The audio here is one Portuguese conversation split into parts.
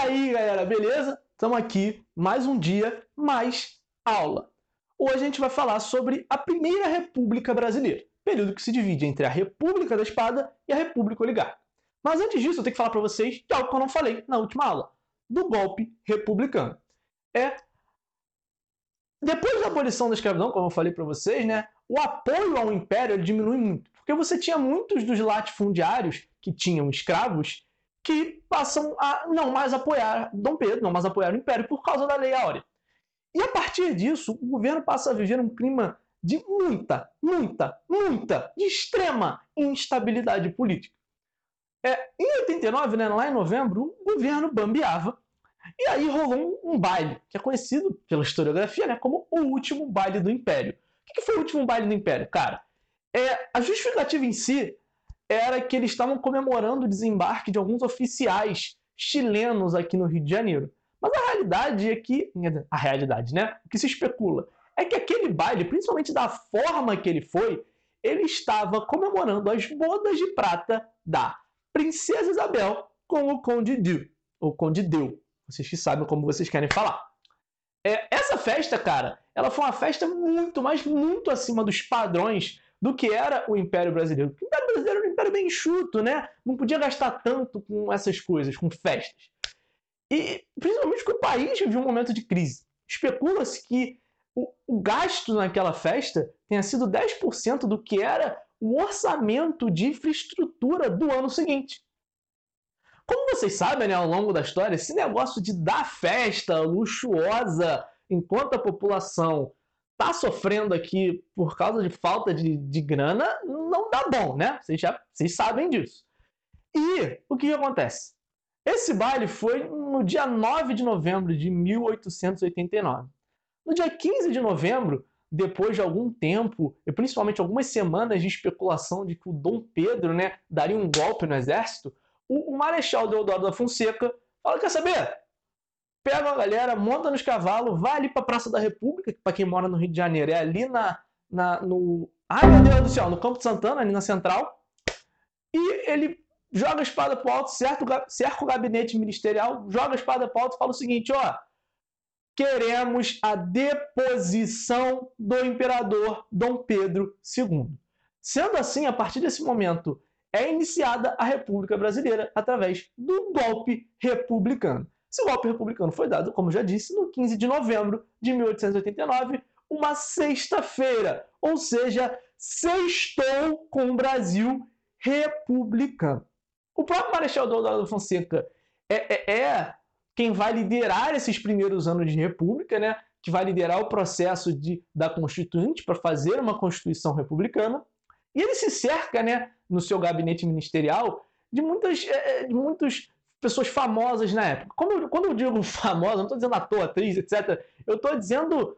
aí, galera, beleza? Estamos aqui, mais um dia, mais aula. Hoje a gente vai falar sobre a Primeira República Brasileira, período que se divide entre a República da Espada e a República Oligárquica. Mas antes disso, eu tenho que falar para vocês de algo que eu não falei na última aula, do golpe republicano. É depois da abolição da escravidão, como eu falei para vocês, né, o apoio ao império diminui muito, porque você tinha muitos dos latifundiários que tinham escravos que passam a não mais apoiar Dom Pedro, não mais apoiar o Império por causa da Lei Áurea. E a partir disso, o governo passa a viver um clima de muita, muita, muita, de extrema instabilidade política. É, em 89, né, lá em novembro, o governo bambeava e aí rolou um, um, baile, que é conhecido pela historiografia né, como o último baile do Império. O que, foi o último baile do Império? Cara, é, a justificativa em si era que eles estavam comemorando o desembarque de alguns oficiais chilenos aqui no Rio de Janeiro. Mas a realidade é que. A realidade, né? O que se especula é que aquele baile, principalmente da forma que ele foi, ele estava comemorando as bodas de prata da Princesa Isabel com o Conde Deu. Ou Conde Deu. Vocês que sabem como vocês querem falar. É, essa festa, cara, ela foi uma festa muito, mas muito acima dos padrões do que era o Império Brasileiro. O Império Brasileiro era bem enxuto, né? Não podia gastar tanto com essas coisas, com festas. E principalmente porque o país vivia um momento de crise. Especula-se que o, o, gasto naquela festa tenha sido 10% do que era o orçamento de infraestrutura do ano seguinte. Como vocês sabem, né, ao longo da história, esse negócio de dar festa luxuosa enquanto a população está sofrendo aqui por causa de falta de, de grana, não dá bom, né? Vocês, já, vocês sabem disso. E o que, que acontece? Esse baile foi no dia 9 de novembro de 1889. No dia 15 de novembro, depois de algum tempo, e principalmente algumas semanas de especulação de que o Dom Pedro né, daria um golpe no exército, o, o Marechal Deodoro da Fonseca fala: quer saber? Pega a galera, monta nos cavalos, vai ali para a Praça da República, que para quem mora no Rio de Janeiro é ali na, na no ai meu Deus do céu, no Campo de Santana, ali na Central, e ele joga a espada pro alto, cerca, cerca o gabinete ministerial, joga a espada pro alto e fala o seguinte, ó, queremos a deposição do imperador Dom Pedro II. Sendo assim, a partir desse momento, é iniciada a República Brasileira através do golpe republicano. Esse golpe republicano foi dado, como já disse, no 15 de novembro de 1889, uma sexta-feira, ou seja, sextou com o Brasil republicano. O próprio Marechal Deodoro Fonseca é, é, é, quem vai liderar esses primeiros anos de república, né? que vai liderar o processo de, da Constituinte para fazer uma Constituição republicana. E ele se cerca, né, no seu gabinete ministerial, de, muitas, é, é, de muitos pessoas famosas na época. Como, quando eu digo famosa, não estou dizendo ator, atriz, etc. Eu estou dizendo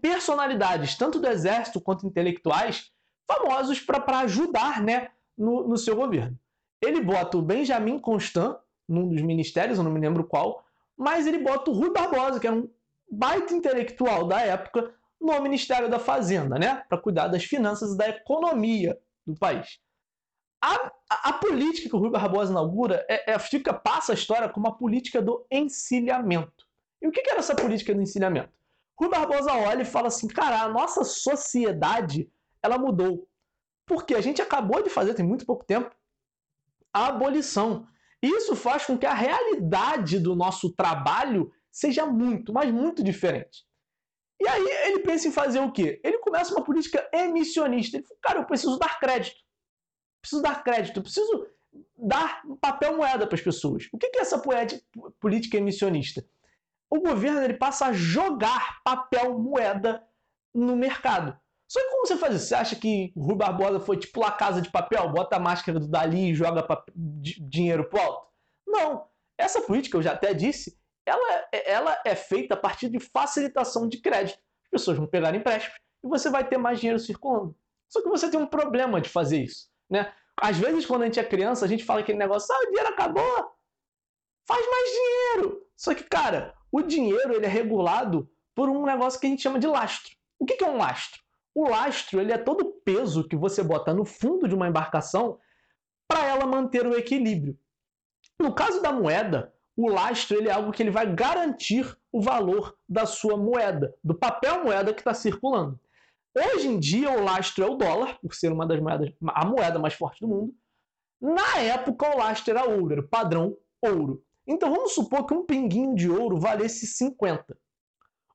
personalidades, tanto do exército quanto intelectuais, famosos para ajudar né, no, no seu governo. Ele bota o Benjamin Constant, num dos ministérios, eu não me lembro qual, mas ele bota o Rui Barbosa, que era um baita intelectual da época, no Ministério da Fazenda, né? Para cuidar das finanças e da economia do país. A, a, política que o Rui Barbosa inaugura é, é, fica, passa a história como a política do encilhamento. E o que, que era essa política do encilhamento? Rui Barbosa olha e fala assim, cara, a nossa sociedade ela mudou. Porque a gente acabou de fazer, tem muito pouco tempo, a abolição. Isso faz com que a realidade do nosso trabalho seja muito, mas muito diferente. E aí ele pensa em fazer o quê? Ele começa uma política emissionista. Ele fala, cara, eu preciso dar crédito preciso dar crédito, preciso dar papel moeda para as pessoas. O que é essa política emissionista? O governo ele passa a jogar papel moeda no mercado. Só que como você faz isso? Você acha que o Rui Barbosa foi tipo lá casa de papel, bota a máscara do Dali e joga dinheiro pro alto? Não. Essa política, eu já até disse, ela, ela é feita a partir de facilitação de crédito. As pessoas vão pegar empréstimos e você vai ter mais dinheiro circulando. Só que você tem um problema de fazer isso. Né? Às vezes, quando a gente é criança, a gente fala aquele negócio, ah, o dinheiro acabou, faz mais dinheiro. Só que, cara, o dinheiro ele é regulado por um negócio que a gente chama de lastro. O que é um lastro? O lastro ele é todo o peso que você bota no fundo de uma embarcação para ela manter o equilíbrio. No caso da moeda, o lastro ele é algo que ele vai garantir o valor da sua moeda, do papel moeda que está circulando. Hoje em dia, o lastro é o dólar, por ser uma das moedas, a moeda mais forte do mundo. Na época, o lastro era ouro, era o padrão ouro. Então, vamos supor que um pinguinho de ouro valesse 50.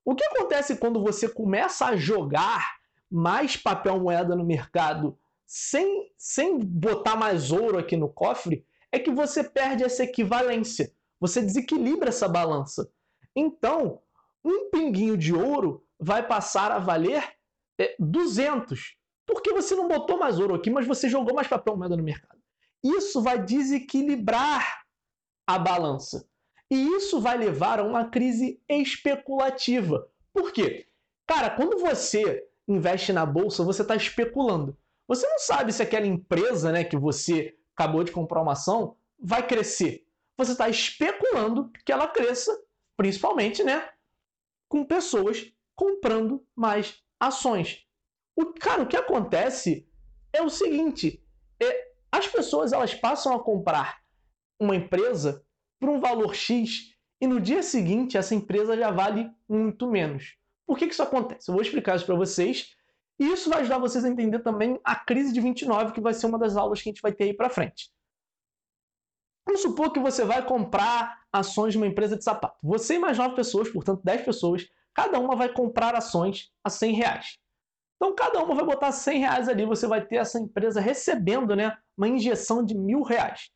O que acontece quando você começa a jogar mais papel moeda no mercado sem, sem botar mais ouro aqui no cofre? É que você perde essa equivalência. Você desequilibra essa balança. Então, um pinguinho de ouro vai passar a valer é, 200. Porque você não botou mais ouro aqui, mas você jogou mais papel moeda no mercado. Isso vai desequilibrar a balança. E isso vai levar a uma crise especulativa. Por quê? Cara, quando você investe na bolsa, você está especulando. Você não sabe se aquela empresa né, que você acabou de comprar uma ação vai crescer você está especulando que ela cresça, principalmente, né, com pessoas comprando mais ações. O cara, o que acontece é o seguinte: é, as pessoas elas passam a comprar uma empresa por um valor X e no dia seguinte essa empresa já vale muito menos. Por que, que isso acontece? Eu vou explicar isso para vocês e isso vai ajudar vocês a entender também a crise de 29, que vai ser uma das aulas que a gente vai ter aí para frente. Vamos supor que você vai comprar ações de uma empresa de sapato. Você e mais nove pessoas, portanto 10 pessoas, cada uma vai comprar ações a 100 reais. Então cada uma vai botar 100 reais ali, você vai ter essa empresa recebendo né, uma injeção de mil reais.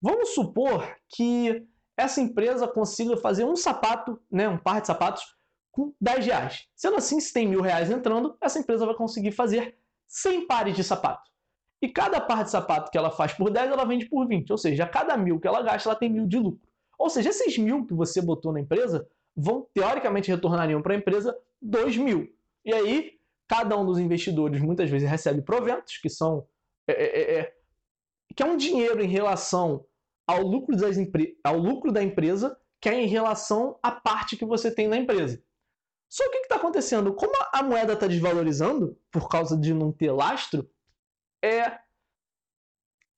Vamos supor que essa empresa consiga fazer um sapato, né, um par de sapatos, com 10 reais. Sendo assim, se tem mil reais entrando, essa empresa vai conseguir fazer 100 pares de sapato. E cada par de sapato que ela faz por 10, ela vende por 20. Ou seja, a cada mil que ela gasta, ela tem mil de lucro. Ou seja, esses mil que você botou na empresa vão, teoricamente, retornariam para a empresa 2 mil. E aí, cada um dos investidores muitas vezes recebe proventos, que são. É, é, é, é que é um dinheiro em relação ao lucro, das, ao lucro da empresa, que é em relação à parte que você tem na empresa. Só que o que está acontecendo? Como a moeda está desvalorizando, por causa de não ter lastro, é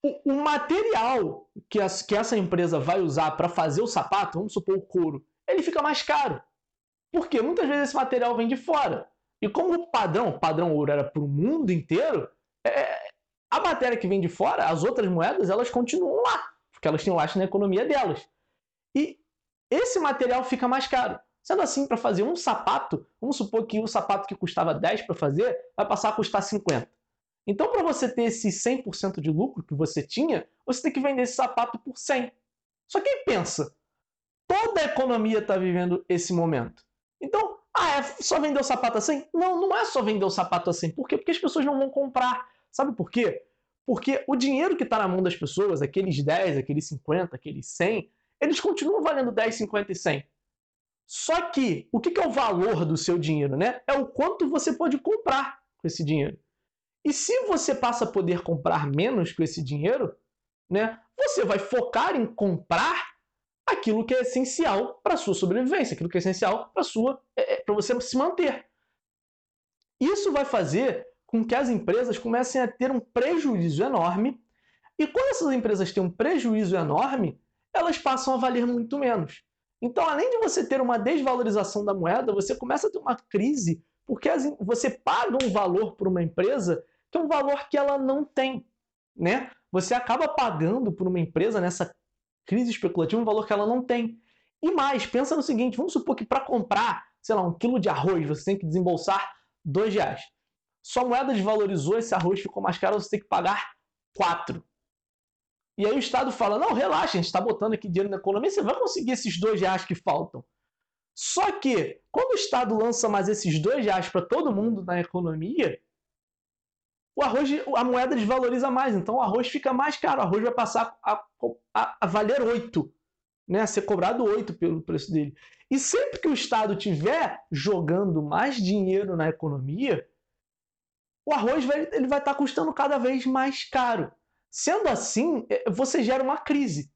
o, o material que, as, que essa empresa vai usar para fazer o sapato, vamos supor o couro, ele fica mais caro. Porque muitas vezes esse material vem de fora. E como o padrão, o padrão ouro era para o mundo inteiro, é, a matéria que vem de fora, as outras moedas, elas continuam lá, porque elas têm lastro na economia delas. E esse material fica mais caro. Sendo assim, para fazer um sapato, vamos supor que o sapato que custava 10 para fazer, vai passar a custar 50. Então, para você ter esse 100% de lucro que você tinha, você tem que vender esse sapato por 100. Só que pensa, toda a economia está vivendo esse momento. Então, ah, é só vender o sapato a 100? Não, não é só vender o sapato a 100. Por quê? Porque as pessoas não vão comprar. Sabe por quê? Porque o dinheiro que está na mão das pessoas, aqueles 10, aqueles 50, aqueles 100, eles continuam valendo 10, 50 e 100. Só que, o que é o valor do seu dinheiro? Né? É o quanto você pode comprar com esse dinheiro. E se você passa a poder comprar menos com esse dinheiro, né, você vai focar em comprar aquilo que é essencial para a sua sobrevivência, aquilo que é essencial para sua é, é para você se manter. Isso vai fazer com que as empresas comecem a ter um prejuízo enorme, e quando essas empresas têm um prejuízo enorme, elas passam a valer muito menos. Então, além de você ter uma desvalorização da moeda, você começa a ter uma crise, porque você paga um valor por uma empresa que é um valor que ela não tem, né? Você acaba pagando por uma empresa nessa crise especulativa um valor que ela não tem. E mais, pensa no seguinte, vamos supor que para comprar, sei lá, um quilo de arroz, você tem que desembolsar dois reais. Sua moeda desvalorizou, esse arroz ficou mais caro, você tem que pagar quatro. E aí o Estado fala, não, relaxa, a gente está botando aqui dinheiro na economia, você vai conseguir esses dois reais que faltam. Só que, quando o Estado lança mais esses dois reais para todo mundo na economia, o arroz, a moeda desvaloriza mais, então o arroz fica mais caro, o arroz vai passar a, a, a valer 8, né? a ser cobrado 8 pelo preço dele. E sempre que o Estado estiver jogando mais dinheiro na economia, o arroz vai, ele vai estar custando cada vez mais caro. Sendo assim, é, você gera uma crise.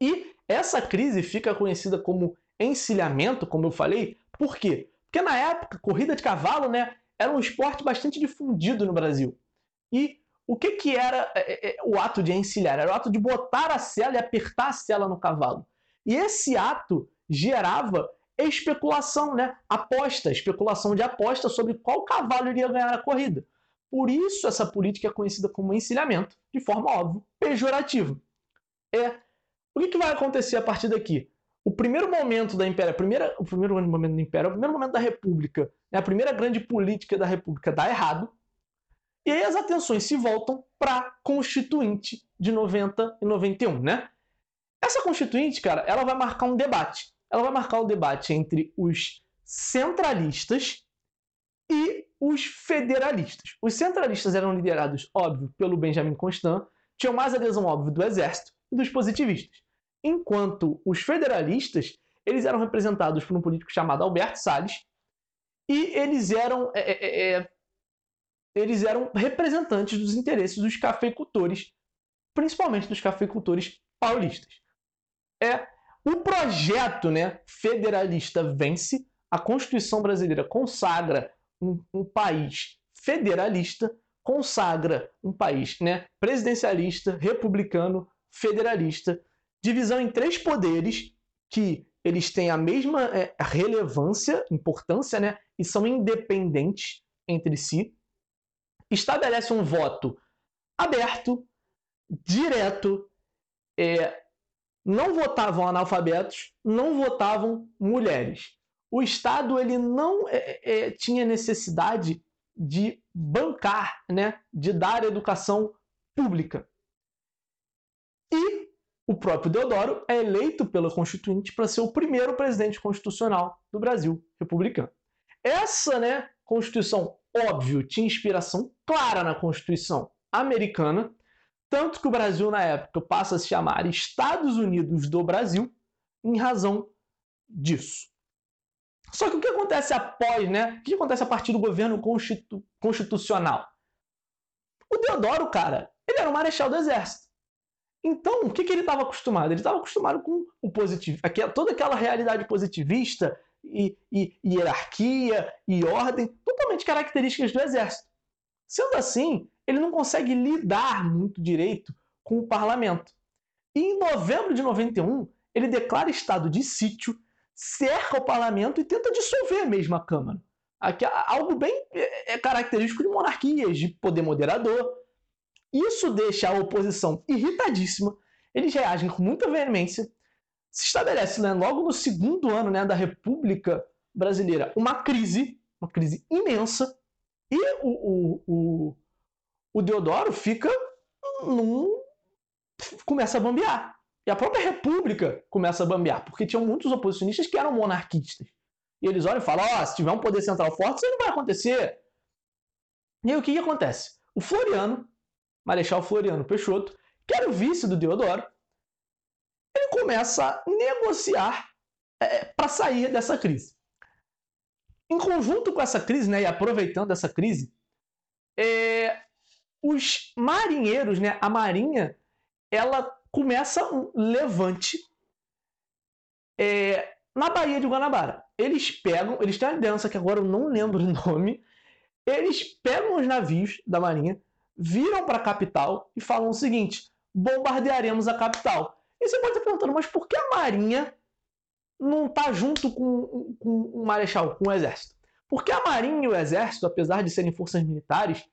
E essa crise fica conhecida como encilhamento, como eu falei, por quê? Porque na época, corrida de cavalo, né, era um esporte bastante difundido no Brasil. E o que, que era é, é, é, o ato de encilhar? Era o ato de botar a sela e apertar a sela no cavalo. E esse ato gerava especulação, né? Aposta, especulação de aposta sobre qual cavalo iria ganhar a corrida. Por isso essa política é conhecida como encilhamento, de forma óbvia, pejorativa. É, o que, que vai acontecer a partir daqui? O primeiro momento da Império, primeira, o primeiro momento da Império, o primeiro momento da República, né, a primeira grande política da República dá errado, e aí as atenções se voltam para a Constituinte de 90 e 91, né? Essa Constituinte, cara, ela vai marcar um debate. Ela vai marcar o um debate entre os centralistas e os federalistas. Os centralistas eram liderados, óbvio, pelo Benjamin Constant, tinham mais adesão, óbvio, do exército e dos positivistas. Enquanto os federalistas, eles eram representados por um político chamado Alberto Salles, e eles eram, é, é, é, eles eram representantes dos interesses dos cafeicultores, principalmente dos cafeicultores paulistas. É o projeto né, federalista vence, a Constituição brasileira consagra um, um país federalista, consagra um país né, presidencialista, republicano, federalista, divisão em três poderes que eles têm a mesma é, relevância, importância, né, e são independentes entre si, estabelece um voto aberto, direto, é, não votavam analfabetos, não votavam mulheres. O Estado ele não é, é, tinha necessidade de bancar, né, de dar educação pública. E o próprio Deodoro é eleito pela Constituinte para ser o primeiro presidente constitucional do Brasil republicano. Essa né, Constituição, óbvio, tinha inspiração clara na Constituição americana, tanto que o Brasil, na época, passa a se chamar Estados Unidos do Brasil, em razão disso. Só que o que acontece após, né? O que acontece a partir do governo constitu constitucional? O Deodoro, cara, ele era um marechal do exército. Então, o que, que ele estava acostumado? Ele estava acostumado com o positivo, toda aquela realidade positivista e, e, e hierarquia e ordem, totalmente características do exército. Sendo assim, ele não consegue lidar muito direito com o parlamento. E em novembro de 91, ele declara estado de sítio, cerca o parlamento e tenta dissolver mesmo a Câmara. Aqui, algo bem é, é característico de monarquias, de poder moderador. Isso deixa a oposição irritadíssima, eles reagem com muita veemência. Se estabelece né, logo no segundo ano né, da República Brasileira uma crise, uma crise imensa, e o, o, o o Deodoro fica num. começa a bambear. E a própria República começa a bambear, porque tinham muitos oposicionistas que eram monarquistas. E eles olham e falam: oh, se tiver um poder central forte, isso não vai acontecer. E aí o que, que acontece? O Floriano, Marechal Floriano Peixoto, que era o vice do Deodoro, ele começa a negociar é, para sair dessa crise. Em conjunto com essa crise, né, e aproveitando essa crise, é, os marinheiros, né, a marinha, ela começa um levante é, na Baía de Guanabara. Eles pegam, eles têm uma liderança que agora eu não lembro o nome, eles pegam os navios da marinha, viram para a capital e falam o seguinte: bombardearemos a capital. E você pode estar perguntando, mas por que a marinha não está junto com, com o marechal, com o exército? Porque a marinha e o exército, apesar de serem forças militares,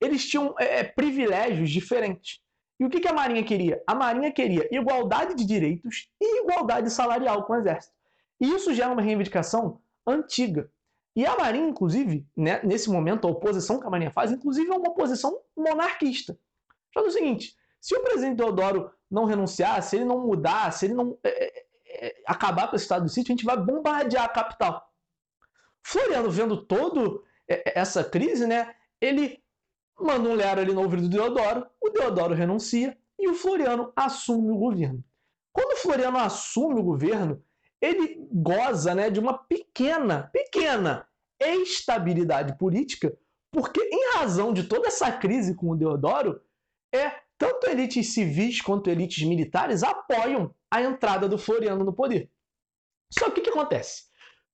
eles tinham é, é, privilégios diferentes. E o que, que a Marinha queria? A Marinha queria igualdade de direitos e igualdade salarial com o Exército. E isso gera uma reivindicação antiga. E a Marinha, inclusive, né, nesse momento, a oposição que a Marinha faz, inclusive, é uma oposição monarquista. Fala o seguinte: se o presidente Deodoro não renunciar, se ele não mudar, se ele não é, é, é acabar com esse estado do sítio, a gente vai bombardear a capital. Floriano, vendo toda é, essa crise, né, ele manda um Lero ali no ouvido do Deodoro, o Deodoro renuncia e o Floriano assume o governo. Quando o Floriano assume o governo, ele goza né, de uma pequena, pequena estabilidade política, porque em razão de toda essa crise com o Deodoro, é tanto elites civis quanto elites militares apoiam a entrada do Floriano no poder. Só que o que acontece?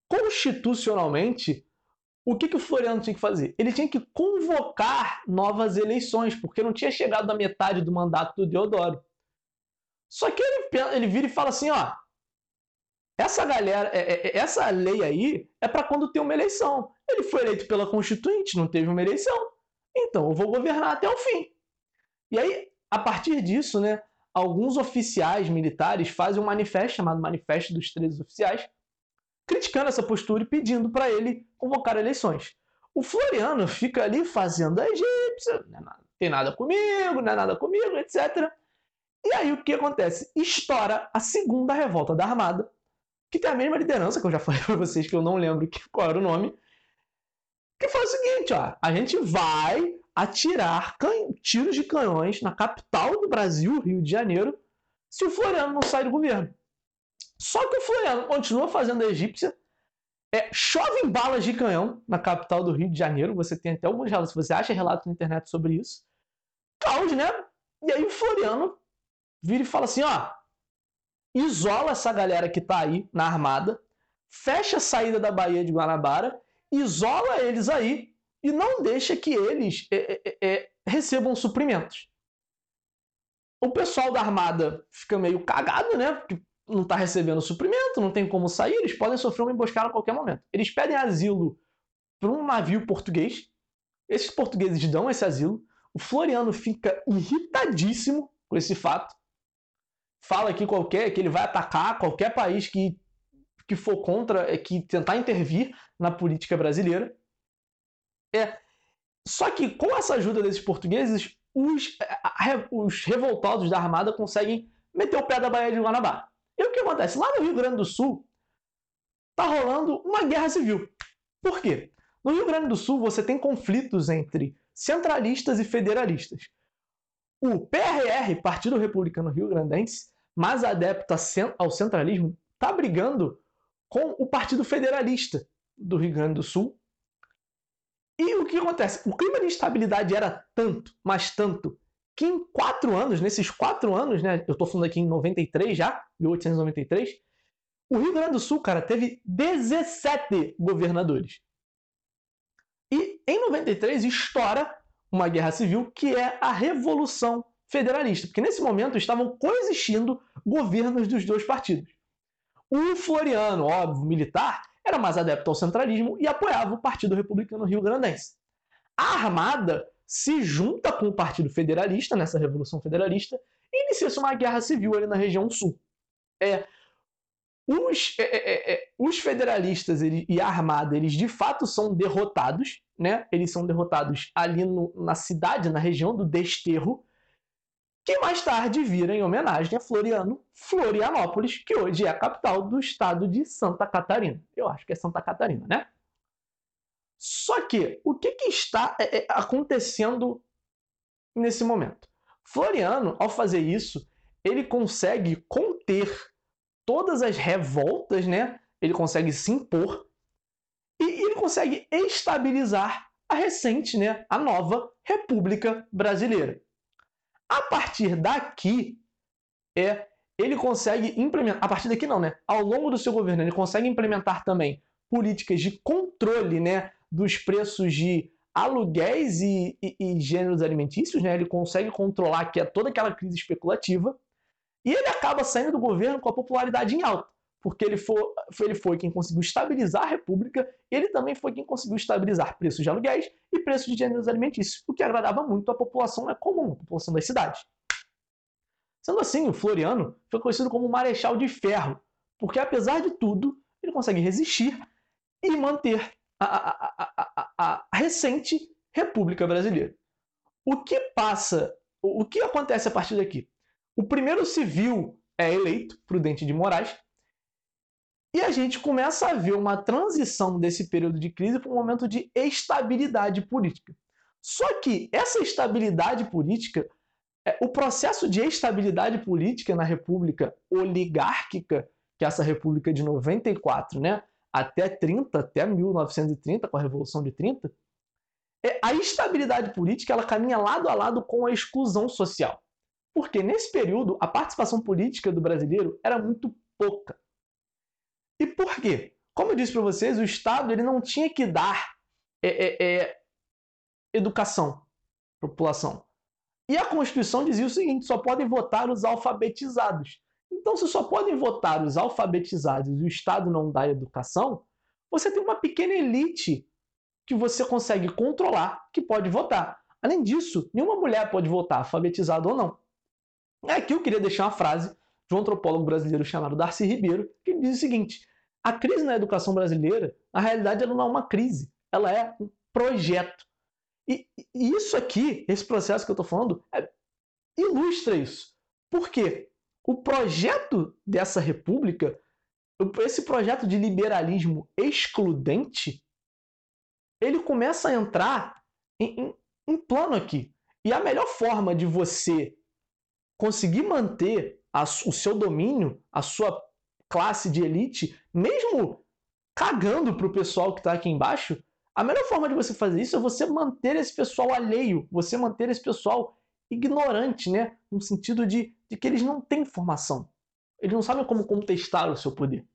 Constitucionalmente, o que, que o Floriano tinha que fazer? Ele tinha que convocar novas eleições, porque não tinha chegado à metade do mandato do Deodoro. Só que ele, ele vira e fala assim: ó, essa galera, é, é, essa lei aí é para quando tem uma eleição. Ele foi eleito pela Constituinte, não teve uma eleição. Então eu vou governar até o fim. E aí, a partir disso, né, alguns oficiais militares fazem um manifesto chamado Manifesto dos Três Oficiais, criticando essa postura e pedindo para ele convocar eleições. O Floriano fica ali fazendo a egípcia, não é tem nada comigo, não é nada comigo, etc. E aí o que acontece? Estoura a segunda revolta da Armada, que tem a mesma liderança, que eu já falei para vocês que eu não lembro qual era o nome, que faz o seguinte, ó, a gente vai atirar tiros de canhões na capital do Brasil, Rio de Janeiro, se o Floriano não sair do governo. Só que o Floriano continua fazendo a egípcia, é, chove balas de canhão na capital do Rio de Janeiro. Você tem até alguns relatos, você acha relatos na internet sobre isso. Caos, né? E aí o Floriano vira e fala assim: ó, isola essa galera que tá aí na armada, fecha a saída da Baía de Guanabara, isola eles aí e não deixa que eles é, é, é, recebam suprimentos. O pessoal da armada fica meio cagado, né? Porque não está recebendo suprimento, não tem como sair, eles podem sofrer uma emboscada a qualquer momento. Eles pedem asilo para um navio português. Esses portugueses dão esse asilo. O Floriano fica irritadíssimo com esse fato. Fala que qualquer que ele vai atacar qualquer país que, que for contra, é, que tentar intervir na política brasileira. É. Só que com essa ajuda desses portugueses, os, os revoltados da Armada conseguem meter o pé da Baía de Guanabara. E o que acontece? Lá no Rio Grande do Sul, tá rolando uma guerra civil. Por quê? No Rio Grande do Sul, você tem conflitos entre centralistas e federalistas. O PRR, Partido Republicano Rio Grandense, mais adepto ao centralismo, está brigando com o Partido Federalista do Rio Grande do Sul. E o que acontece? O clima de instabilidade era tanto, mas tanto, que em quatro anos, nesses quatro anos, né, eu estou falando aqui em 93 já, 1893, o Rio Grande do Sul, cara, teve 17 governadores. E em 93 estoura uma guerra civil que é a Revolução Federalista, porque nesse momento estavam coexistindo governos dos dois partidos. O Floriano, óbvio, militar, era mais adepto ao centralismo e apoiava o Partido Republicano Rio Grandense. A Armada se junta com o Partido Federalista nessa Revolução Federalista e inicia-se uma guerra civil ali na região sul. É, os, é, é, é, é os federalistas eles, e a Armada, eles de fato são derrotados, né? Eles são derrotados ali no, na cidade, na região do Desterro, que mais tarde vira em homenagem a Floriano, Florianópolis, que hoje é a capital do estado de Santa Catarina. Eu acho que é Santa Catarina, né? Só que o que, que está é, é, acontecendo nesse momento? Floriano, ao fazer isso, ele consegue conter todas as revoltas, né? Ele consegue se impor consegue estabilizar a recente, né, a nova República Brasileira. A partir daqui, é ele consegue implementar, a partir daqui não, né? Ao longo do seu governo, ele consegue implementar também políticas de controle, né, dos preços de aluguéis e, e, e, gêneros alimentícios, né? Ele consegue controlar que é toda aquela crise especulativa e ele acaba saindo do governo com a popularidade em alta, porque ele foi, ele foi quem conseguiu estabilizar a República, ele também foi quem conseguiu estabilizar preços de aluguéis e preços de gêneros alimentícios, o que agradava muito a população né, comum, a população das cidades. Sendo assim, o Floriano foi conhecido como Marechal de Ferro, porque apesar de tudo, ele consegue resistir e manter a, a, a, a recente República Brasileira. O que passa, o que acontece a partir daqui? O primeiro civil é eleito, Prudente de Moraes, e a gente começa a ver uma transição desse período de crise para um momento de estabilidade política. Só que essa estabilidade política, é, o processo de estabilidade política na República oligárquica, que é essa República de 94, né, até 30, até 1930, com a Revolução de 30, é, a estabilidade política ela caminha lado a lado com a exclusão social. Porque nesse período a participação política do brasileiro era muito pouca. E por quê? Como eu disse para vocês, o Estado ele não tinha que dar é, é, é, educação para a população. E a Constituição dizia o seguinte: só podem votar os alfabetizados. Então, se só podem votar os alfabetizados e o Estado não dá educação, você tem uma pequena elite que você consegue controlar que pode votar. Além disso, nenhuma mulher pode votar, alfabetizada ou não. Aqui eu queria deixar uma frase de um antropólogo brasileiro chamado Darcy Ribeiro, que diz o seguinte: a crise na educação brasileira, na realidade, ela não é uma crise, ela é um projeto. E, e isso aqui, esse processo que eu estou falando, é, ilustra isso. Por quê? O projeto dessa república, esse projeto de liberalismo excludente, ele começa a entrar em, em, em plano aqui. E a melhor forma de você conseguir manter a, o seu domínio, a sua classe de elite, mesmo cagando para o pessoal que está aqui embaixo, a melhor forma de você fazer isso é você manter esse pessoal alheio, você manter esse pessoal ignorante, né? No sentido de, de que eles não têm informação. Eles não sabem como contestar o seu poder.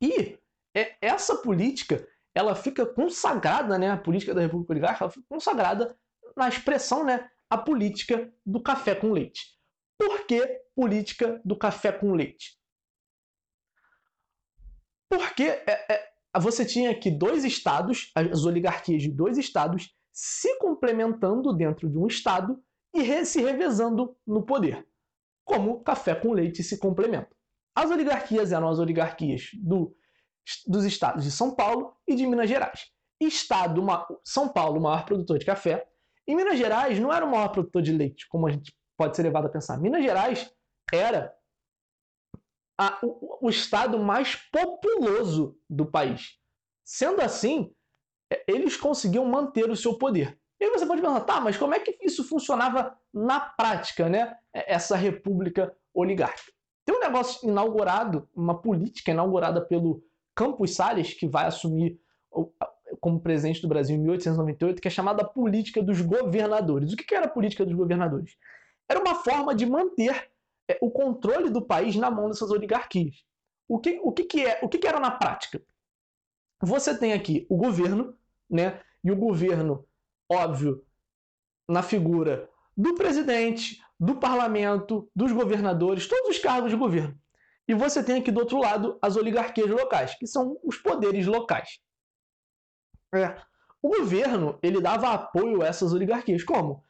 E é, essa política, ela fica consagrada, né? A política da República Oligárquica, ela fica consagrada na expressão, né? A política do café com leite. Por que política do café com leite? Porque é, é, você tinha aqui dois estados, as oligarquias de dois estados, se complementando dentro de um estado e re se revezando no poder, como café com leite se complementam. As oligarquias eram as oligarquias do, dos estados de São Paulo e de Minas Gerais. Estado, uma, São Paulo, o maior produtor de café, e Minas Gerais não era o maior produtor de leite, como a gente pode ser levado a pensar. Minas Gerais era a, o, o estado mais populoso do país. Sendo assim, é, eles conseguiam manter o seu poder. E aí você pode pensar, tá, mas como é que isso funcionava na prática, né? É, essa república oligárquica. Tem um negócio inaugurado, uma política inaugurada pelo Campos Salles, que vai assumir como presidente do Brasil em 1898, que é chamada política dos governadores. O que era a política dos governadores? Era uma forma de manter é, o controle do país na mão dessas oligarquias. O que, o que, que, é, o que, que era na prática? Você tem aqui o governo, né? E o governo, óbvio, na figura do presidente, do parlamento, dos governadores, todos os cargos de governo. E você tem aqui do outro lado as oligarquias locais, que são os poderes locais. É. O governo ele dava apoio a essas oligarquias. Como?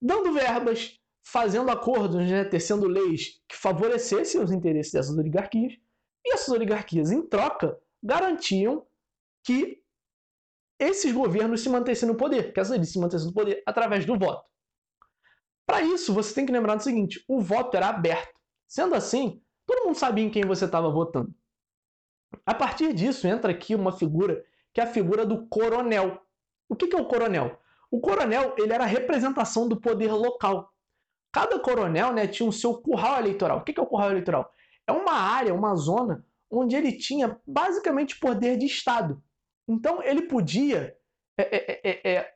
Dando verbas, fazendo acordos, né, tecendo leis que favorecessem os interesses dessas oligarquias, e essas oligarquias, em troca, garantiam que esses governos se mantessem no poder, que essas elites se mantessem no poder através do voto. Para isso, você tem que lembrar do seguinte: o voto era aberto. Sendo assim, todo mundo sabia em quem você estava votando. A partir disso, entra aqui uma figura que é a figura do coronel. O que é o coronel? O coronel ele era a representação do poder local. Cada coronel né, tinha o seu curral eleitoral. O que é o curral eleitoral? É uma área, uma zona, onde ele tinha basicamente poder de Estado. Então ele podia, é, é, é, é,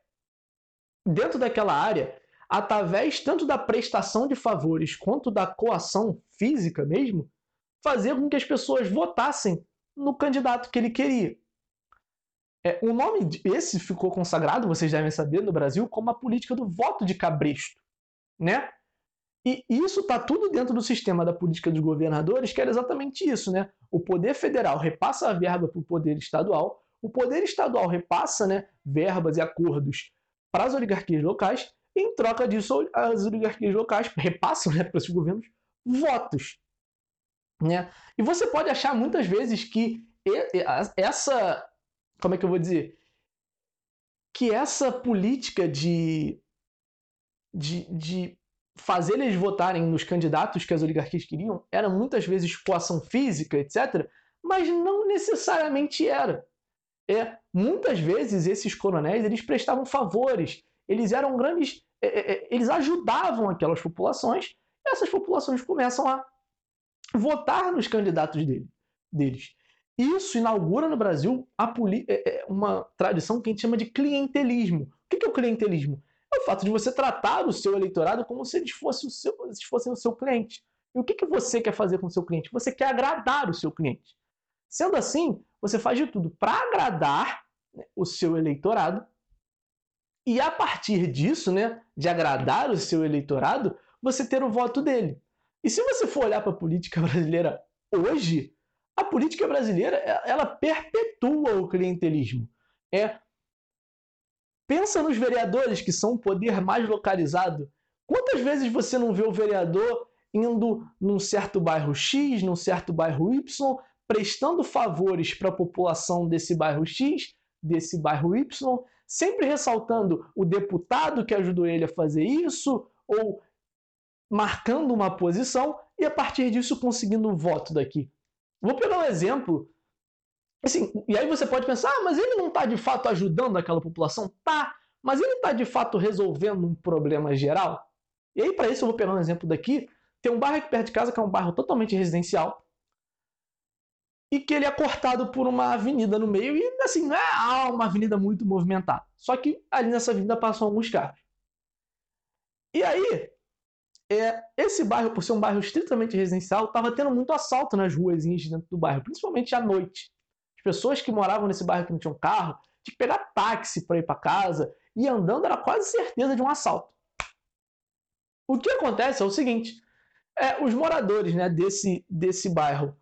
dentro daquela área, através tanto da prestação de favores quanto da coação física mesmo, fazer com que as pessoas votassem no candidato que ele queria. É, o nome esse ficou consagrado, vocês devem saber, no Brasil, como a política do voto de cabresto. Né? E isso está tudo dentro do sistema da política dos governadores, que era exatamente isso, né? O poder federal repassa a verba para o poder estadual, o poder estadual repassa né, verbas e acordos para as oligarquias locais, e em troca disso, as oligarquias locais repassam né, para esses governos votos. Né? E você pode achar muitas vezes que essa. Como é que eu vou dizer? Que essa política de, de, de fazer eles votarem nos candidatos que as oligarquias queriam era muitas vezes coação física, etc., mas não necessariamente era. É, muitas vezes esses coronéis eles prestavam favores, eles eram grandes, é, é, é eles ajudavam aquelas populações, e essas populações começam a votar nos candidatos dele, deles. Isso inaugura no Brasil é, uma tradição que a gente chama de clientelismo. O que é o clientelismo? É o fato de você tratar o seu eleitorado como se eles fossem o seu, eles fossem o seu cliente. E o que, que você quer fazer com o seu cliente? Você quer agradar o seu cliente. Sendo assim, você faz de tudo para agradar né, o seu eleitorado. E a partir disso, né, de agradar o seu eleitorado, você ter o voto dele. E se você for olhar para a política brasileira hoje, a política brasileira ela perpetua o clientelismo. É pensa nos vereadores que são o poder mais localizado. Quantas vezes você não vê o vereador indo num certo bairro X, num certo bairro Y, prestando favores para a população desse bairro X, desse bairro Y, sempre ressaltando o deputado que ajudou ele a fazer isso, ou marcando uma posição e a partir disso conseguindo um voto daqui. Vou pegar um exemplo. Assim, e aí você pode pensar, ah, mas ele não está de fato ajudando aquela população? Tá, mas ele está de fato resolvendo um problema geral? E aí, para isso, eu vou pegar um exemplo daqui. Tem um bairro aqui perto de casa que é um bairro totalmente residencial e que ele é cortado por uma avenida no meio e assim, não é uma avenida muito movimentada. Só que ali nessa avenida passam alguns carros. E aí, é, esse bairro, por ser um bairro estritamente residencial, estava tendo muito assalto nas ruas dentro do bairro, principalmente à noite. As pessoas que moravam nesse bairro que não tinham carro, tinham que pegar táxi para ir para casa, e andando era quase certeza de um assalto. O que acontece é o seguinte: é, os moradores né, desse, desse bairro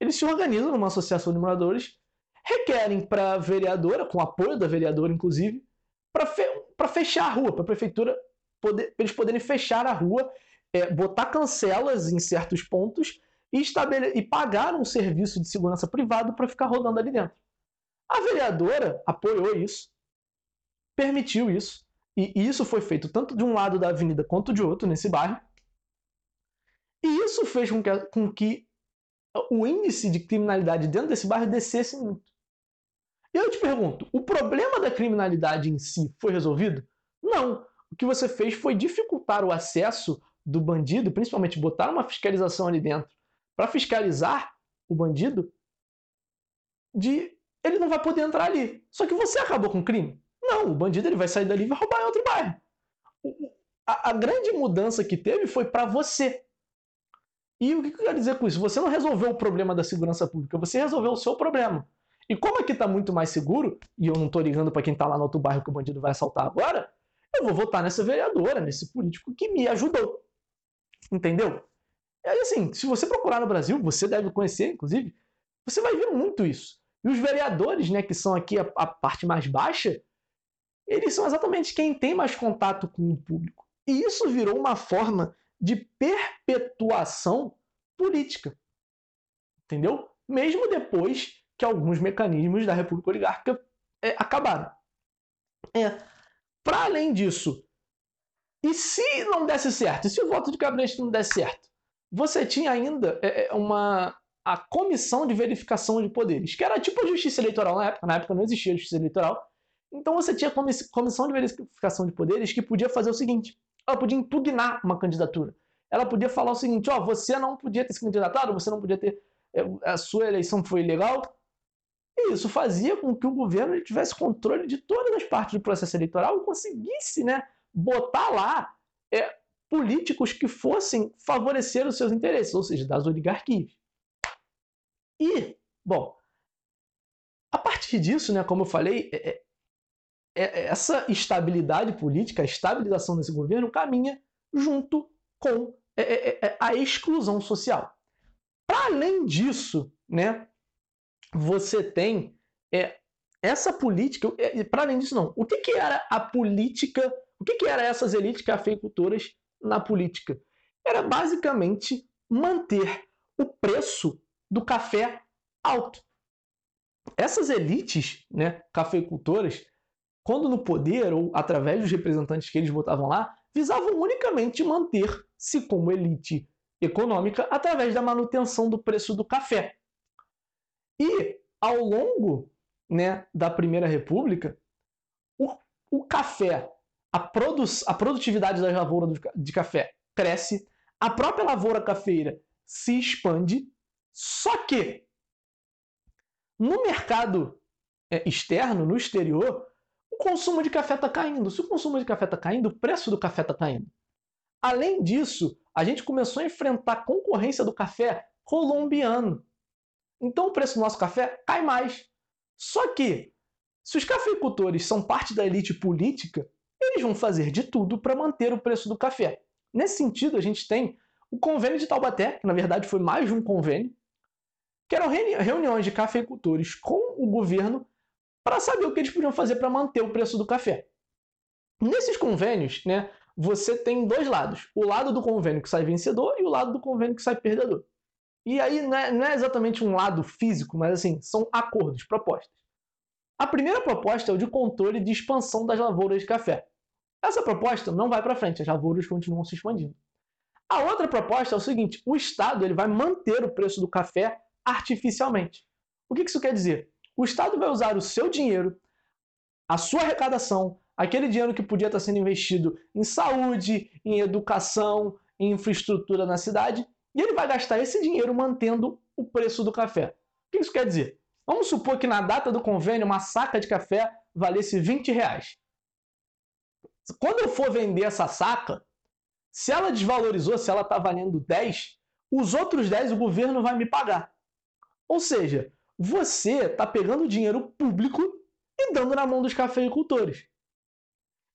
eles se organizam numa associação de moradores, requerem para a vereadora, com apoio da vereadora inclusive, para fe fechar a rua, para a prefeitura poder, eles poderem fechar a rua, é, botar cancelas em certos pontos e, e pagar um serviço de segurança privado para ficar rodando ali dentro. A vereadora apoiou isso, permitiu isso, e isso foi feito tanto de um lado da avenida quanto de outro nesse bairro. E isso fez com que, com que o índice de criminalidade dentro desse bairro descesse muito. E eu te pergunto, o problema da criminalidade em si foi resolvido? Não. O que você fez foi dificultar o acesso do bandido, principalmente botar uma fiscalização ali dentro, para fiscalizar o bandido de ele não vai poder entrar ali. Só que você acabou com o crime? Não, o bandido ele vai sair dali e vai roubar em outro bairro. A, a grande mudança que teve foi para você. E o que eu quero dizer com isso? Você não resolveu o problema da segurança pública, você resolveu o seu problema. E como aqui está muito mais seguro, e eu não estou ligando para quem está lá no outro bairro que o bandido vai assaltar agora, eu vou votar nessa vereadora, nesse político que me ajudou. Entendeu? E aí, assim, se você procurar no Brasil, você deve conhecer, inclusive, você vai ver muito isso. E os vereadores, né, que são aqui a, a parte mais baixa, eles são exatamente quem tem mais contato com o público. E isso virou uma forma de perpetuação política. Entendeu? Mesmo depois que alguns mecanismos da República Oligárquica é, acabaram. É, Para além disso, e se não desse certo? E se o voto de gabinete não desse certo? Você tinha ainda é, é, uma a comissão de verificação de poderes, que era tipo a justiça eleitoral na época. Na época não existia justiça eleitoral. Então você tinha comissão de verificação de poderes que podia fazer o seguinte: ela podia impugnar uma candidatura. Ela podia falar o seguinte: ó, você não podia ter se candidatado, você não podia ter. Eh, a sua eleição foi ilegal. E isso fazia com que o governo tivesse controle de todas as partes do processo eleitoral e conseguisse né, botar lá é, políticos que fossem favorecer os seus interesses, ou seja, das oligarquias. E, bom, a partir disso, né, como eu falei, é, é, essa estabilidade política, a estabilização desse governo caminha junto com é, é, é, a exclusão social. Para além disso, né, você tem é, essa política. É, Para além disso, não. O que, que era a política? O que, que era essas elites cafeicultoras na política? Era basicamente manter o preço do café alto. Essas elites né, cafeicultoras quando no poder ou através dos representantes que eles votavam lá, visavam unicamente manter-se como elite econômica através da manutenção do preço do café. E ao longo né, da Primeira República, o, o café, a, produ a produtividade da lavoura de café cresce, a própria lavoura cafeira se expande, só que no mercado é, externo, no exterior, o consumo de café está caindo. Se o consumo de café está caindo, o preço do café está caindo. Além disso, a gente começou a enfrentar a concorrência do café colombiano. Então o preço do nosso café cai mais. Só que, se os cafeicultores são parte da elite política, eles vão fazer de tudo para manter o preço do café. Nesse sentido, a gente tem o convênio de Taubaté, que na verdade foi mais de um convênio, que eram reuniões de cafeicultores com o governo para saber o que eles podiam fazer para manter o preço do café. Nesses convênios, né, você tem dois lados: o lado do convênio que sai vencedor e o lado do convênio que sai perdedor. E aí não é, não é exatamente um lado físico, mas assim, são acordos, propostas. A primeira proposta é o de controle de expansão das lavouras de café. Essa proposta não vai para frente, as lavouras continuam se expandindo. A outra proposta é o seguinte: o Estado ele vai manter o preço do café artificialmente. O que isso quer dizer? O Estado vai usar o seu dinheiro, a sua arrecadação, aquele dinheiro que podia estar sendo investido em saúde, em educação, em infraestrutura na cidade, e ele vai gastar esse dinheiro mantendo o preço do café. O que isso quer dizer? Vamos supor que na data do convênio uma saca de café valesse 20 reais. Quando eu for vender essa saca, se ela desvalorizou, se ela está valendo 10, os outros 10 o governo vai me pagar. Ou seja, você está pegando dinheiro público e dando na mão dos cafeicultores.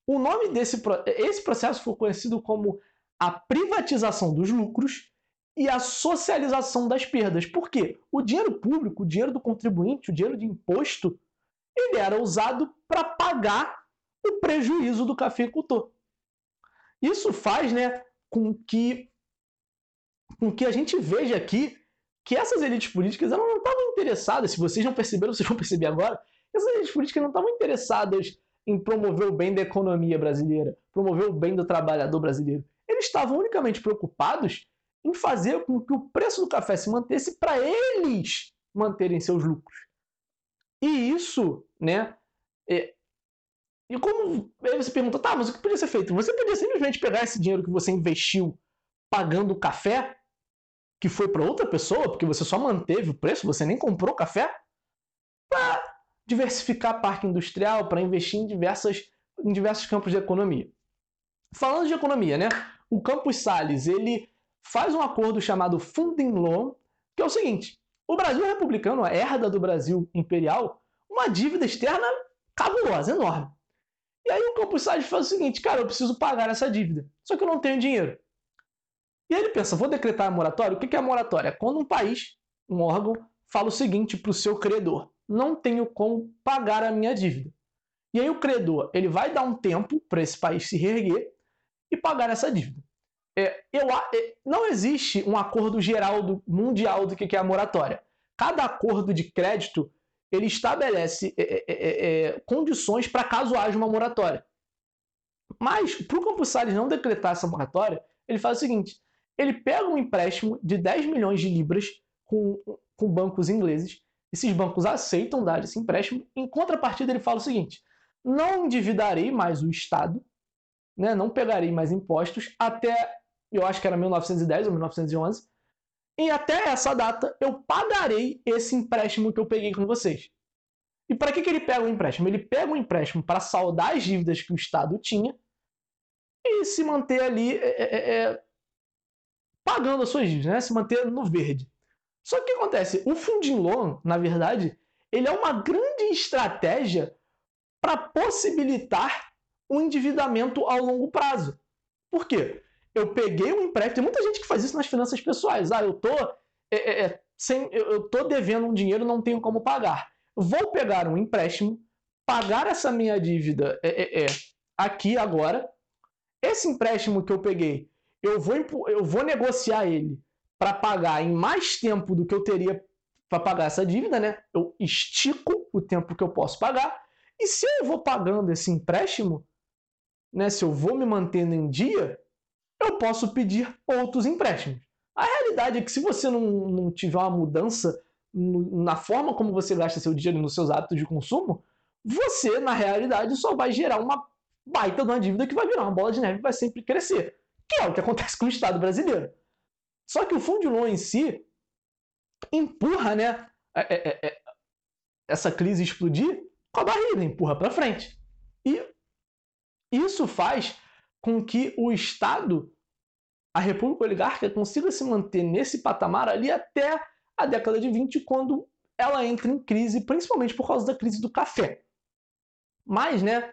O nome desse esse processo foi conhecido como a privatização dos lucros e a socialização das perdas. Por quê? O dinheiro público, o dinheiro do contribuinte, o dinheiro de imposto, ele era usado para pagar o prejuízo do cafeicultor. Isso faz né, com que com que a gente veja aqui que essas elites políticas elas não estavam interessadas, se vocês não perceberam, vocês vão perceber agora, essas elites políticas não estavam interessadas em promover o bem da economia brasileira, promover o bem do trabalhador brasileiro. Eles estavam unicamente preocupados em fazer com que o preço do café se mantesse para eles manterem seus lucros. E isso, né? É... E como você pergunta, tá, mas o que podia ser feito? Você podia simplesmente pegar esse dinheiro que você investiu pagando o café que foi para outra pessoa, porque você só manteve o preço, você nem comprou café, para diversificar a parque industrial, para investir em, diversas, em diversos campos de economia. Falando de economia, né? O Campos Salles, ele faz um acordo chamado Funding Loan, que é o seguinte, o Brasil republicano herda do Brasil imperial uma dívida externa cabulosa, enorme. E aí o Campos Salles faz o seguinte, cara, eu preciso pagar essa dívida, só que eu não tenho dinheiro. E aí ele pensa, vou decretar a moratória? O que é a moratória? É quando um país, um órgão, fala o seguinte para o seu credor, não tenho como pagar a minha dívida. E aí o credor ele vai dar um tempo para esse país se reerguer e pagar essa dívida. É, eu, é, não existe um acordo geral do, mundial do que é a moratória. Cada acordo de crédito ele estabelece é, é, é, é condições para caso haja uma moratória. Mas, para o Campos Salles não decretar essa moratória, ele faz o seguinte: ele pega um empréstimo de 10 milhões de libras com, com bancos ingleses. Esses bancos aceitam dar esse empréstimo. Em contrapartida, ele fala o seguinte: não endividarei mais o Estado, né, não pegarei mais impostos até, eu acho que era 1910 ou 1911, e até essa data eu pagarei esse empréstimo que eu peguei com vocês. E para que, que ele pega o empréstimo? Ele pega o empréstimo para saldar as dívidas que o Estado tinha e se manter ali é, é, é pagando as suas dívidas, né? se manter no verde. Só que o que acontece? O funding loan, na verdade, ele é uma grande estratégia para possibilitar o endividamento ao longo prazo. Por quê? Eu peguei um empréstimo, tem muita gente que faz isso nas finanças pessoais. Ah, eu tô, é, é, é sem, eu tô devendo um dinheiro, não tenho como pagar. Vou pegar um empréstimo, pagar essa minha dívida é, é, é aqui agora. Esse empréstimo que eu peguei, eu vou, eu vou negociar ele para pagar em mais tempo do que eu teria para pagar essa dívida, né? Eu estico o tempo que eu posso pagar. E se eu vou pagando esse empréstimo, né? Se eu vou me mantendo em dia, eu posso pedir outros empréstimos. A realidade é que se você não, não tiver uma mudança na forma como você gasta seu dinheiro nos seus hábitos de consumo, você, na realidade, só vai gerar uma baita de uma dívida que vai virar uma bola de neve e vai sempre crescer que é o que acontece com o Estado brasileiro. Só que o Fundo de Loan em si empurra né, é, é, é, essa crise explodir com a barriga, empurra para frente. E isso faz com que o Estado, a República Oligárquica, consiga se manter nesse patamar ali até a década de 20, quando ela entra em crise, principalmente por causa da crise do café. Mas, né,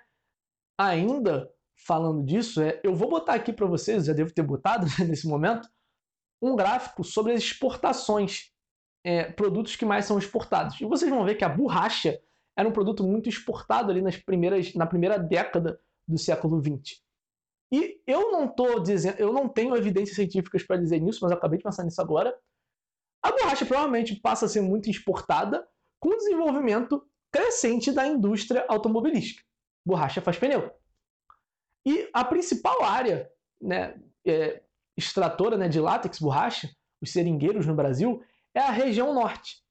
ainda falando disso, é, eu vou botar aqui para vocês, já devo ter botado nesse momento, um gráfico sobre as exportações, é, produtos que mais são exportados. E vocês vão ver que a borracha era um produto muito exportado ali nas primeiras, na primeira década do século XX. E eu não tô dizendo, eu não tenho evidências científicas para dizer nisso, mas acabei de pensar nisso agora. A borracha provavelmente passa a ser muito exportada com o desenvolvimento crescente da indústria automobilística. Borracha faz pneu. E a principal área né, é, extratora né, de látex, borracha, os seringueiros no Brasil, é a região norte.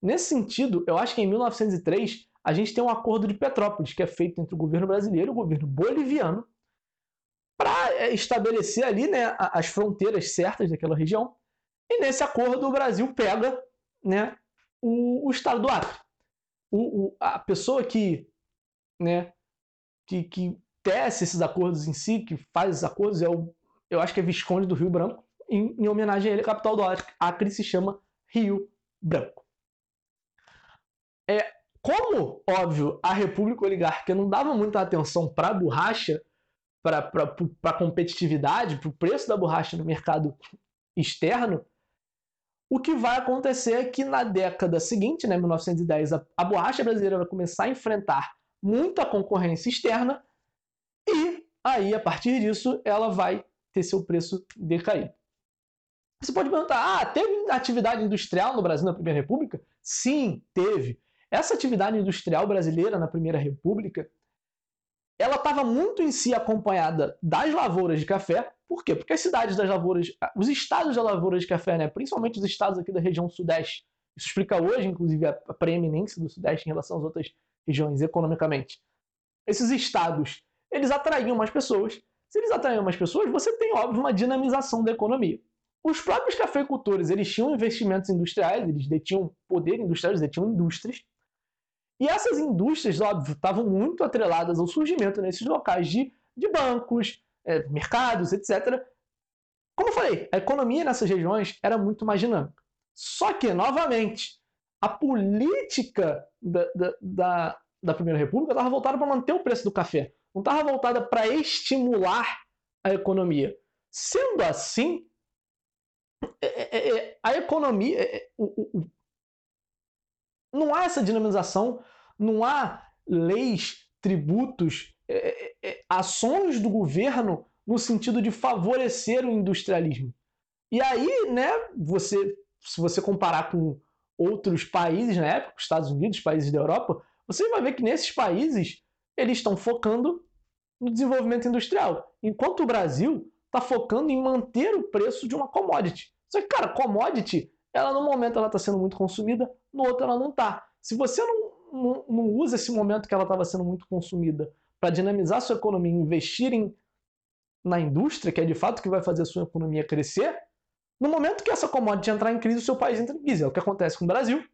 Nesse sentido, eu acho que em 1903 a gente tem um acordo de Petrópolis, que é feito entre o governo brasileiro e o governo boliviano, para é, estabelecer ali né, as fronteiras certas daquela região. E nesse acordo o Brasil pega né, o, o estado do Acre. O, o, a pessoa que, né, que, que tece esses acordos em si, que faz esses acordos, é o, eu acho que é Visconde do Rio Branco. Em, em homenagem a ele, a capital do Acre, Acre se chama Rio Branco. É, como, óbvio, a República Oligárquica não dava muita atenção para a borracha, para a competitividade, para o preço da borracha no mercado externo, o que vai acontecer é que na década seguinte, né, 1910, a, a borracha brasileira vai começar a enfrentar muita concorrência externa e aí, a partir disso, ela vai ter seu preço decaído. Você pode perguntar, ah, teve atividade industrial no Brasil na Primeira República? Sim, teve. Essa atividade industrial brasileira na Primeira República, ela estava muito em si acompanhada das lavouras de café. Por quê? Porque as cidades das lavouras, os estados das lavouras de café, né, principalmente os estados aqui da região sudeste, isso explica hoje, inclusive, a preeminência do sudeste em relação às outras regiões economicamente. Esses estados, eles atraíam mais pessoas. Se eles atraíam mais pessoas, você tem, óbvio, uma dinamização da economia. Os próprios cafeicultores, eles tinham investimentos industriais, eles detinham poder industrial, eles detinham indústrias, e essas indústrias, óbvio, estavam muito atreladas ao surgimento nesses locais de, de bancos, é, mercados, etc. Como eu falei, a economia nessas regiões era muito mais dinâmica. Só que, novamente, a política da, da, da, da Primeira República estava voltada para manter o preço do café, não estava voltada para estimular a economia. Sendo assim, é, é, é, a economia, o, o, não há essa dinamização, não há leis, tributos, é, é, é, ações do governo no sentido de favorecer o industrialismo. E aí, né, você, se você comparar com outros países na época, Estados Unidos, países da Europa, você vai ver que nesses países eles estão focando no desenvolvimento industrial, enquanto o Brasil está focando em manter o preço de uma commodity. Só que, cara, commodity ela no momento ela está sendo muito consumida, no outro ela não está. Se você não, não, não, usa esse momento que ela estava sendo muito consumida para dinamizar sua economia, investir em, na indústria, que é de fato que vai fazer a sua economia crescer, no momento que essa commodity entrar em crise, o seu país entra em crise. É o que acontece com o Brasil.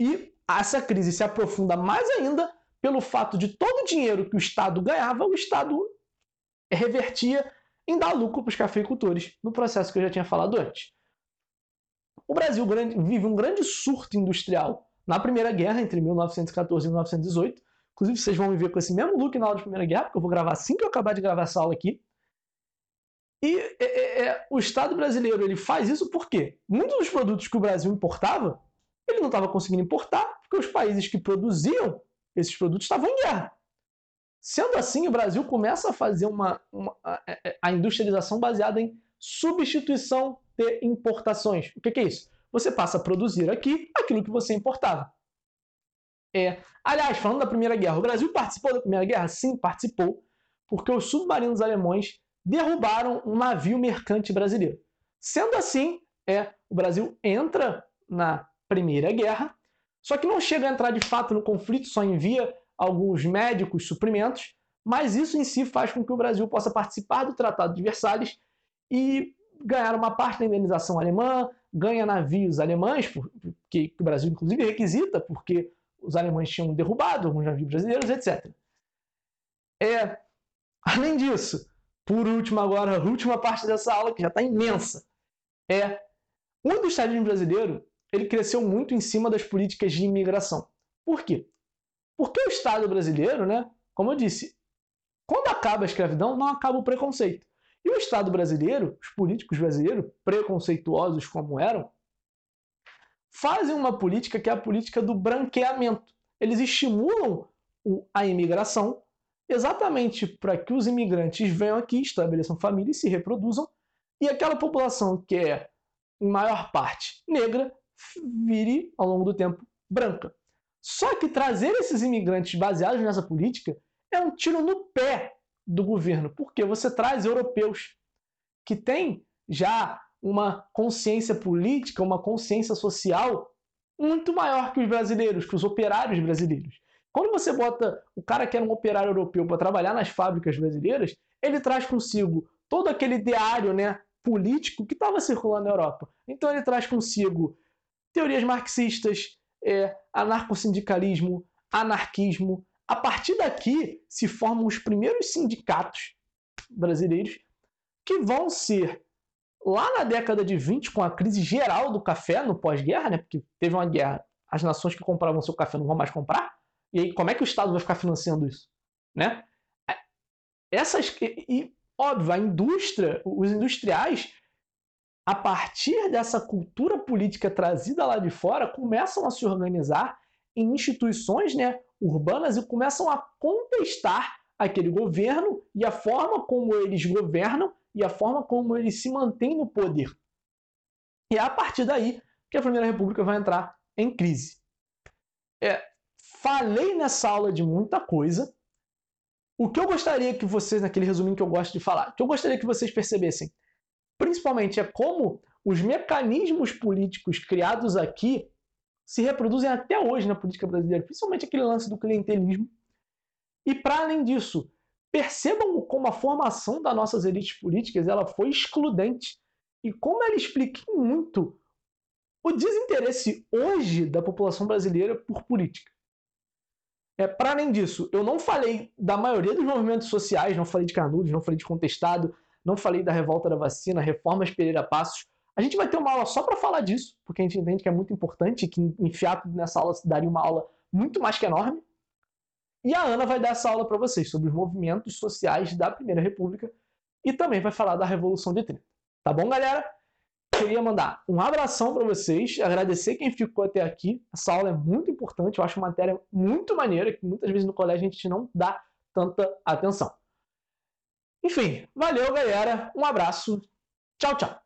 E essa crise se aprofunda mais ainda pelo fato de todo o dinheiro que o Estado ganhava, o Estado revertia em dar lucro para os cafeicultores, no processo que eu já tinha falado antes. O Brasil vive um grande surto industrial na Primeira Guerra, entre 1914 e 1918. Inclusive, vocês vão me ver com esse mesmo look na aula de Primeira Guerra, porque eu vou gravar assim que eu acabar de gravar essa aula aqui. E é, é, o Estado brasileiro ele faz isso porque muitos dos produtos que o Brasil importava, ele não estava conseguindo importar, porque os países que produziam esses produtos estavam em guerra. Sendo assim, o Brasil começa a fazer uma, uma a, a industrialização baseada em substituição de importações. O que, que é isso? Você passa a produzir aqui aquilo que você importava. É, aliás, falando da Primeira Guerra, o Brasil participou da Primeira Guerra? Sim, participou, porque os submarinos alemães derrubaram um navio mercante brasileiro. Sendo assim, é, o Brasil entra na Primeira Guerra, só que não chega a entrar de fato no conflito, só envia alguns médicos, suprimentos, mas isso em si faz com que o Brasil possa participar do Tratado de Versalhes e ganhar uma parte da indenização alemã, ganha navios alemães, que o Brasil inclusive requisita, porque os alemães tinham derrubado alguns navios brasileiros, etc. É, além disso, por último agora, a última parte dessa aula, que já está imensa, é o industrialismo brasileiro ele cresceu muito em cima das políticas de imigração. Por quê? Porque o Estado brasileiro, né, como eu disse, quando acaba a escravidão, não acaba o preconceito. E o Estado brasileiro, os políticos brasileiros, preconceituosos como eram, fazem uma política que é a política do branqueamento. Eles estimulam a imigração exatamente para que os imigrantes venham aqui, estabeleçam família e se reproduzam, e aquela população que é, em maior parte, negra, vire, ao longo do tempo, branca. Só que trazer esses imigrantes baseados nessa política é um tiro no pé do governo, porque você traz europeus que têm já uma consciência política, uma consciência social muito maior que os brasileiros, que os operários brasileiros. Quando você bota o cara que era um operário europeu para trabalhar nas fábricas brasileiras, ele traz consigo todo aquele ideário né, político que estava circulando na Europa. Então ele traz consigo teorias marxistas, é, anarcossindicalismo, anarquismo. A partir daqui se formam os primeiros sindicatos brasileiros que vão ser lá na década de 20, com a crise geral do café no pós-guerra, né? Porque teve uma guerra, as nações que compravam seu café não vão mais comprar. E aí, como é que o Estado vai ficar financiando isso? Né? Essas. E, e óbvio, a indústria, os industriais a partir dessa cultura política trazida lá de fora, começam a se organizar em instituições né, urbanas e começam a contestar aquele governo e a forma como eles governam e a forma como eles se mantêm no poder. E é a partir daí que a Primeira República vai entrar em crise. É, falei nessa aula de muita coisa. O que eu gostaria que vocês, naquele resuminho que eu gosto de falar, o que eu gostaria que vocês percebessem principalmente é como os mecanismos políticos criados aqui se reproduzem até hoje na política brasileira, principalmente aquele lance do clientelismo. E para além disso, percebam como a formação das nossas elites políticas ela foi excludente e como ela explica muito o desinteresse hoje da população brasileira por política. É, para além disso, eu não falei da maioria dos movimentos sociais, não falei de Canudos, não falei de Contestado, não falei da revolta da vacina, reformas Pereira Passos. A gente vai ter uma aula só para falar disso, porque a gente entende que é muito importante, que enfiar tudo nessa aula daria uma aula muito mais que enorme. E a Ana vai dar essa aula para vocês sobre os movimentos sociais da Primeira República e também vai falar da Revolução de 30. Tá bom, galera? Queria mandar um abração para vocês, agradecer quem ficou até aqui. Essa aula é muito importante, eu acho uma matéria muito maneira, que muitas vezes no colégio a gente não dá tanta atenção. Enfim, valeu, galera. Um abraço. Tchau, tchau.